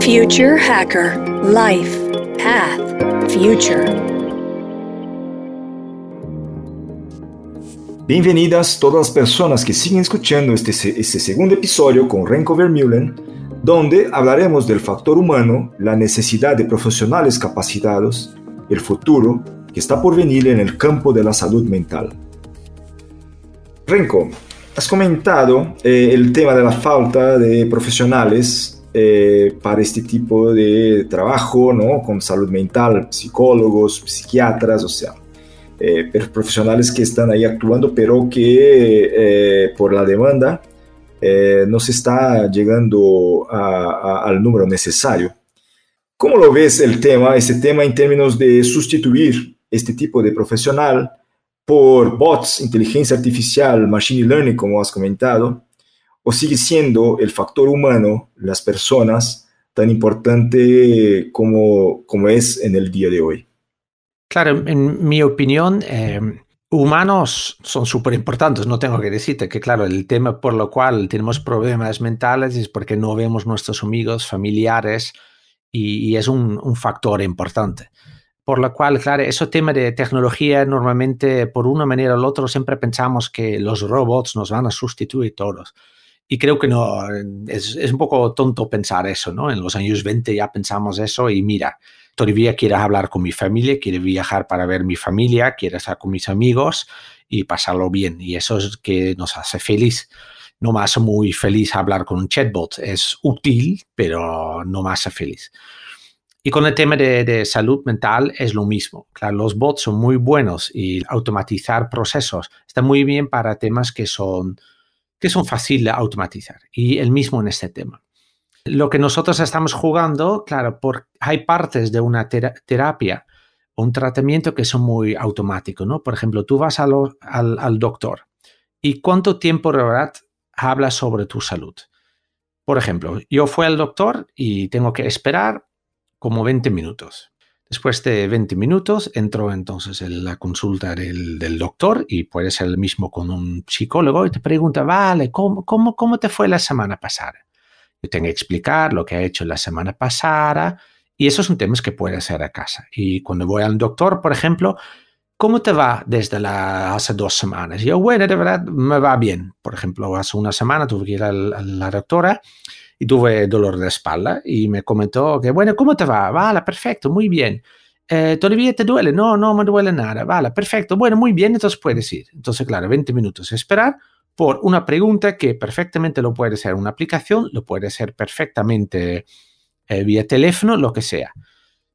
Future Hacker Life Path Future. Bem-vindas todas as pessoas que siguen escuchando este, este segundo episódio com Renko Vermeulen, donde hablaremos del factor humano, la necesidad de profesionales capacitados, el futuro que está por venir en el campo de la salud mental. Renko, has comentado eh, el tema de la falta de profesionales eh, para este tipo de trabajo, ¿no? Con salud mental, psicólogos, psiquiatras, o sea, eh, profesionales que están ahí actuando, pero que por la demanda no se está llegando al número necesario. ¿Cómo lo ves el tema, este tema en términos de sustituir este tipo de profesional por bots, inteligencia artificial, machine learning, como has comentado, o sigue siendo el factor humano, las personas, tan importante como, como es en el día de hoy? Claro, en mi opinión, eh, humanos son súper importantes, no tengo que decirte que, claro, el tema por lo cual tenemos problemas mentales es porque no vemos nuestros amigos, familiares, y, es un, un factor importante por lo cual, claro, ese tema de tecnología normalmente, por una manera o la otra, siempre pensamos que los robots nos van a sustituir todos. Y creo que no, es, es, un poco tonto pensar eso, ¿no? En los años 20 ya pensamos eso y mira, todavía quiero hablar con mi familia, quiero viajar para ver mi familia, quiero estar con mis amigos y pasarlo bien. Y eso es que nos hace feliz. No me hace muy feliz hablar con un chatbot. Es útil, pero no me hace feliz. Y con el tema de, salud mental es lo mismo. Claro, los bots son muy buenos y automatizar procesos está muy bien para temas que son, que son fáciles de automatizar. Y el mismo en este tema. Lo que nosotros estamos jugando, claro, por, hay partes de una terapia o un tratamiento que son muy automáticos, ¿no? Por ejemplo, tú vas al, al, doctor y cuánto tiempo de verdad habla sobre tu salud. Por ejemplo, yo fui al doctor y tengo que esperar como 20 minutos. Después de 20 minutos entro entonces en la consulta del, doctor y puede ser el mismo con un psicólogo y te pregunta, vale, ¿cómo, cómo, cómo te fue la semana pasada? Yo tengo que explicar lo que ha hecho la semana pasada y esos son temas que puede hacer a casa. Y cuando voy al doctor, por ejemplo, ¿cómo te va desde hace dos semanas? yo, bueno, de verdad me va bien. Por ejemplo, hace una semana tuve que ir a la doctora y tuve dolor de espalda y me comentó que, bueno, ¿cómo te va? Vale, perfecto, muy bien. Eh, ¿Todavía te duele? No, no me duele nada. Vale, perfecto. Bueno, muy bien, entonces puedes ir. Entonces, claro, 20 minutos esperar por una pregunta que perfectamente lo puede ser una aplicación, lo puede ser perfectamente eh, vía teléfono, lo que sea.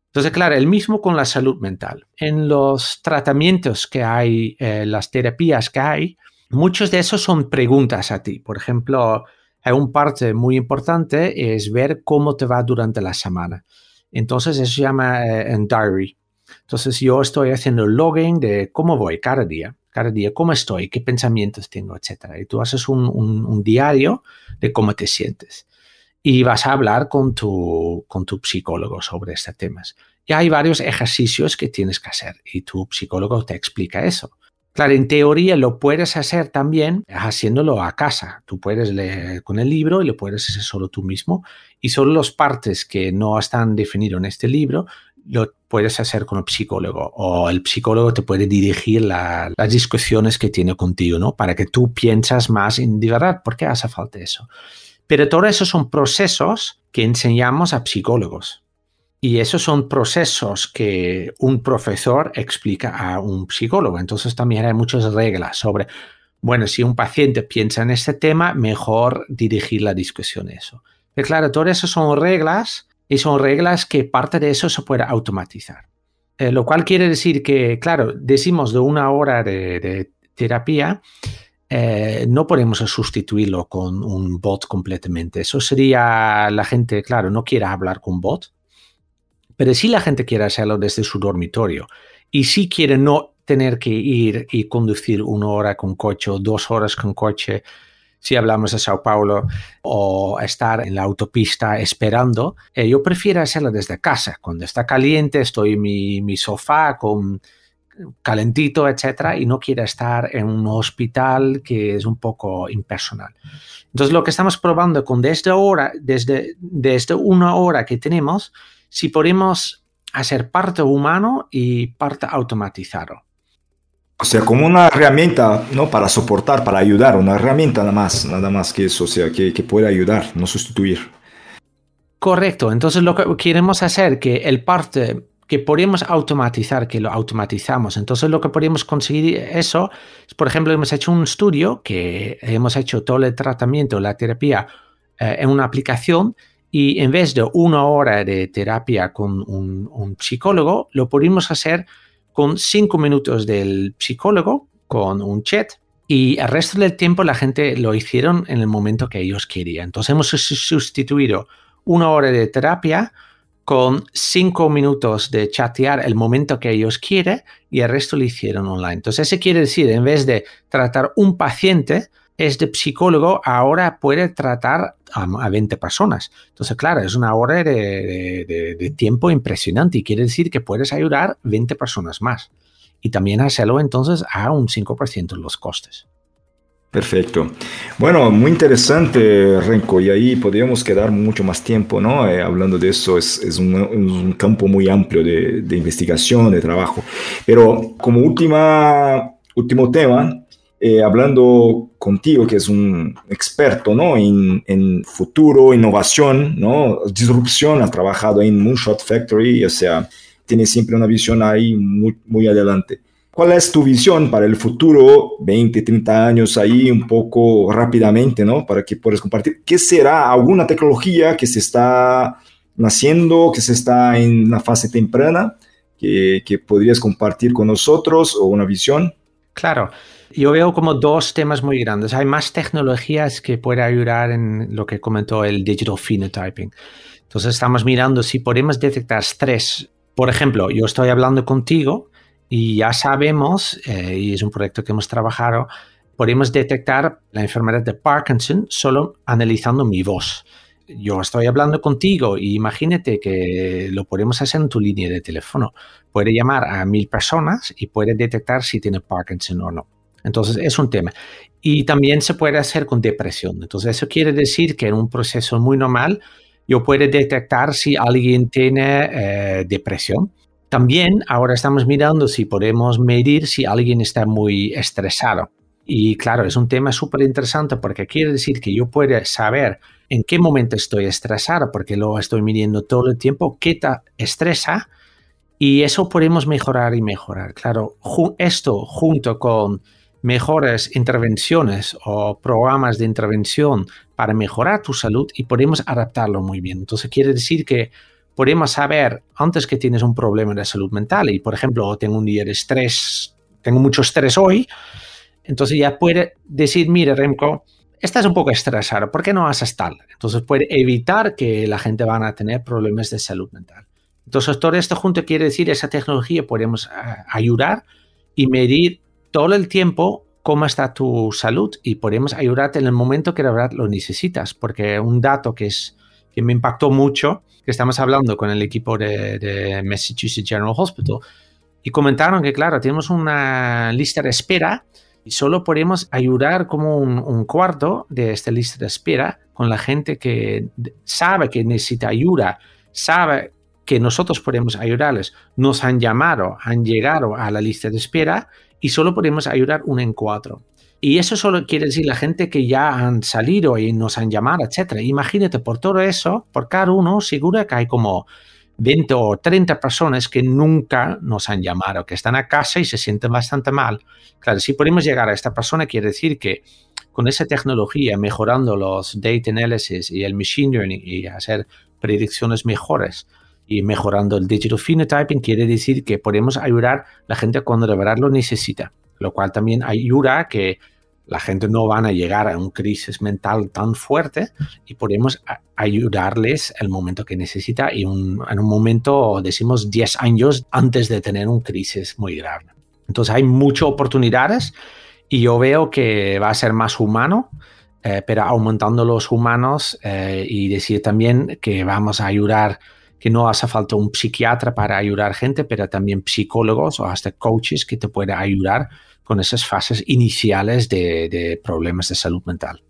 Entonces, claro, el mismo con la salud mental. En los tratamientos que hay, eh, las terapias que hay, muchos de esos son preguntas a ti. Por ejemplo, hay un parte muy importante es ver cómo te va durante la semana. Entonces eso se llama eh, en diary. Entonces yo estoy haciendo el logging de cómo voy cada día, cada día, cómo estoy, qué pensamientos tengo, etc. Y tú haces un, un, diario de cómo te sientes. Y vas a hablar con tu, con tu psicólogo sobre estos temas. Y hay varios ejercicios que tienes que hacer y tu psicólogo te explica eso. Claro, en teoría lo puedes hacer también haciéndolo a casa. Tú puedes leer con el libro y lo puedes hacer solo tú mismo. Y solo las partes que no están definidas en este libro lo puedes hacer con el psicólogo o el psicólogo te puede dirigir las discusiones que tiene contigo, ¿no? Para que tú piensas más en de verdad, ¿por qué hace falta eso? Pero todo eso son procesos que enseñamos a psicólogos. Y esos son procesos que un profesor explica a un psicólogo. Entonces también hay muchas reglas sobre, bueno, si un paciente piensa en este tema, mejor dirigir la discusión a eso. Pero claro, todas esas son reglas y son reglas que parte de eso se puede automatizar. Eh, lo cual quiere decir que, claro, decimos de una hora de, terapia, eh, no podemos sustituirlo con un bot completamente. Eso sería la gente, claro, no quiere hablar con bot, pero si la gente quiere hacerlo desde su dormitorio y si quiere no tener que ir y conducir una hora con coche o dos horas con coche, si hablamos de Sao Paulo, o estar en la autopista esperando, eh, yo prefiero hacerlo desde casa. Cuando está caliente, estoy en mi, mi sofá con calentito, etcétera, y no quiere estar en un hospital que es un poco impersonal. Entonces, lo que estamos probando con desde ahora, desde, desde una hora que tenemos, si podemos hacer parte humano y parte automatizado. O sea, como una herramienta, ¿no? Para soportar, para ayudar, una herramienta nada más, nada más que eso, o sea, que, que puede ayudar, no sustituir. Correcto, entonces lo que queremos hacer que el parte que podemos automatizar, que lo automatizamos. Entonces lo que podemos conseguir eso es, por ejemplo, hemos hecho un estudio que hemos hecho todo el tratamiento, la terapia eh, en una aplicación y en vez de una hora de terapia con un, un psicólogo, lo pudimos hacer con cinco minutos del psicólogo, con un chat y el resto del tiempo la gente lo hicieron en el momento que ellos querían. Entonces hemos sustituido una hora de terapia con cinco minutos de chatear el momento que ellos quieren y el resto lo hicieron online. Entonces, eso quiere decir, en vez de tratar un paciente, este psicólogo ahora puede tratar a, 20 personas. Entonces, claro, es una hora de, tiempo impresionante y quiere decir que puedes ayudar 20 personas más. Y también hacerlo entonces a un 5% de los costes. Perfecto. Bueno, muy interesante, Renko, y ahí podríamos quedar mucho más tiempo, ¿no? Eh, hablando de eso, es, un, campo muy amplio de, investigación, de trabajo. Pero como última, último tema, eh, hablando contigo, que es un experto, ¿no? En, futuro, innovación, ¿no? Disrupción, ha trabajado en Moonshot Factory, o sea, tiene siempre una visión ahí muy, muy adelante. ¿Cuál es tu visión para el futuro, 20, 30 años ahí, un poco rápidamente, ¿no? Para que puedas compartir. ¿Qué será alguna tecnología que se está naciendo, que se está en una fase temprana, que, que podrías compartir con nosotros o una visión? Claro. Yo veo como dos temas muy grandes. Hay más tecnologías que pueden ayudar en lo que comentó el digital phenotyping. Entonces estamos mirando si podemos detectar estrés. Por ejemplo, yo estoy hablando contigo y ya sabemos, eh, y es un proyecto que hemos trabajado, podemos detectar la enfermedad de Parkinson solo analizando mi voz. Yo estoy hablando contigo y imagínate que lo podemos hacer en tu línea de teléfono. Puede llamar a mil personas y puede detectar si tiene Parkinson o no. Entonces es un tema. Y también se puede hacer con depresión. Entonces eso quiere decir que en un proceso muy normal yo puedo detectar si alguien tiene eh, depresión también ahora estamos mirando si podemos medir si alguien está muy estresado. Y claro, es un tema súper interesante porque quiere decir que yo puedo saber en qué momento estoy estresado, porque lo estoy midiendo todo el tiempo, qué te estresa, y eso podemos mejorar y mejorar. Claro, esto junto con mejores intervenciones o programas de intervención para mejorar tu salud y podemos adaptarlo muy bien. Entonces quiere decir que podemos saber antes que tienes un problema de salud mental y, por ejemplo, tengo un día de estrés, tengo mucho estrés hoy, entonces ya puede decir, mire, Remco, estás un poco estresado, ¿por qué no haces tal? Entonces puede evitar que la gente van a tener problemas de salud mental. Entonces todo esto junto quiere decir, esa tecnología podemos eh, ayudar y medir todo el tiempo cómo está tu salud y podemos ayudarte en el momento que de verdad lo necesitas, porque un dato que, es, que me impactó mucho que estamos hablando con el equipo de, Massachusetts General Hospital y comentaron que, claro, tenemos una lista de espera y solo podemos ayudar como un, cuarto de esta lista de espera con la gente que sabe que necesita ayuda, sabe que nosotros podemos ayudarles, nos han llamado, han llegado a la lista de espera y solo podemos ayudar un en cuatro. Y eso solo quiere decir la gente que ya han salido y nos han llamado, etcétera. Imagínate, por todo eso, por cada uno, seguro que hay como 20 o 30 personas que nunca nos han llamado, que están a casa y se sienten bastante mal. Claro, si podemos llegar a esta persona, quiere decir que con esa tecnología, mejorando los data analysis y el machine learning y hacer predicciones mejores y mejorando el digital phenotyping, quiere decir que podemos ayudar a la gente cuando de verdad lo necesita lo cual también ayuda a que la gente no van a llegar a un crisis mental tan fuerte y podemos ayudarles el momento que necesita y en un momento, decimos, 10 años antes de tener un crisis muy grave. Entonces hay muchas oportunidades y yo veo que va a ser más humano, eh, pero aumentando los humanos eh, y decir también que vamos a ayudar que no hace falta un psiquiatra para ayudar gente, pero también psicólogos o hasta coaches que te pueden ayudar con esas fases iniciales de, problemas de salud mental.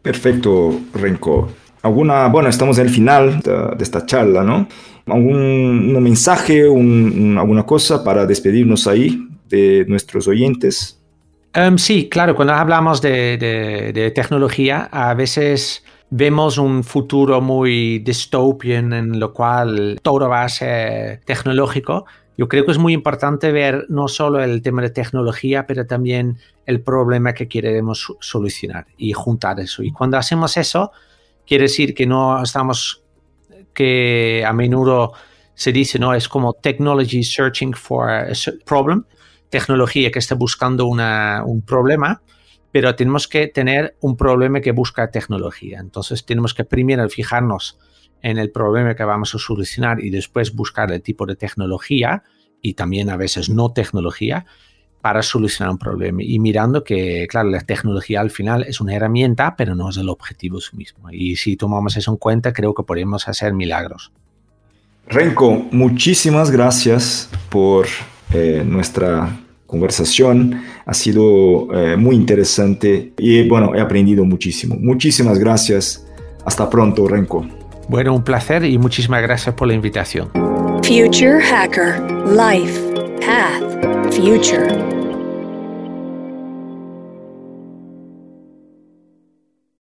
Perfecto, Renko. Alguna, bueno, estamos en el final de, esta charla, ¿no? ¿Algún mensaje, alguna cosa para despedirnos ahí de nuestros oyentes? Um, sí, claro, cuando hablamos de, tecnología, a veces vemos un futuro muy dystopian en lo cual todo va a ser tecnológico. Yo creo que es muy importante ver no solo el tema de tecnología, pero también el problema que queremos solucionar y juntar eso. Y cuando hacemos eso, quiere decir que no estamos, que a menudo se dice, no, es como technology searching for a problem tecnología que está buscando un problema, pero tenemos que tener un problema que busca tecnología. Entonces tenemos que primero fijarnos en el problema que vamos a solucionar y después buscar el tipo de tecnología y también a veces no tecnología para solucionar un problema. Y mirando que, claro, la tecnología al final es una herramienta, pero no es el objetivo sí mismo. Y si tomamos eso en cuenta, creo que podemos hacer milagros. Renko, muchísimas gracias por eh, nuestra conversación. Ha sido eh, muy interesante y bueno, he aprendido muchísimo. Muchísimas gracias. Hasta pronto, Renko. Bueno, un placer y muchísimas gracias por la invitación. Future Hacker Life Path Future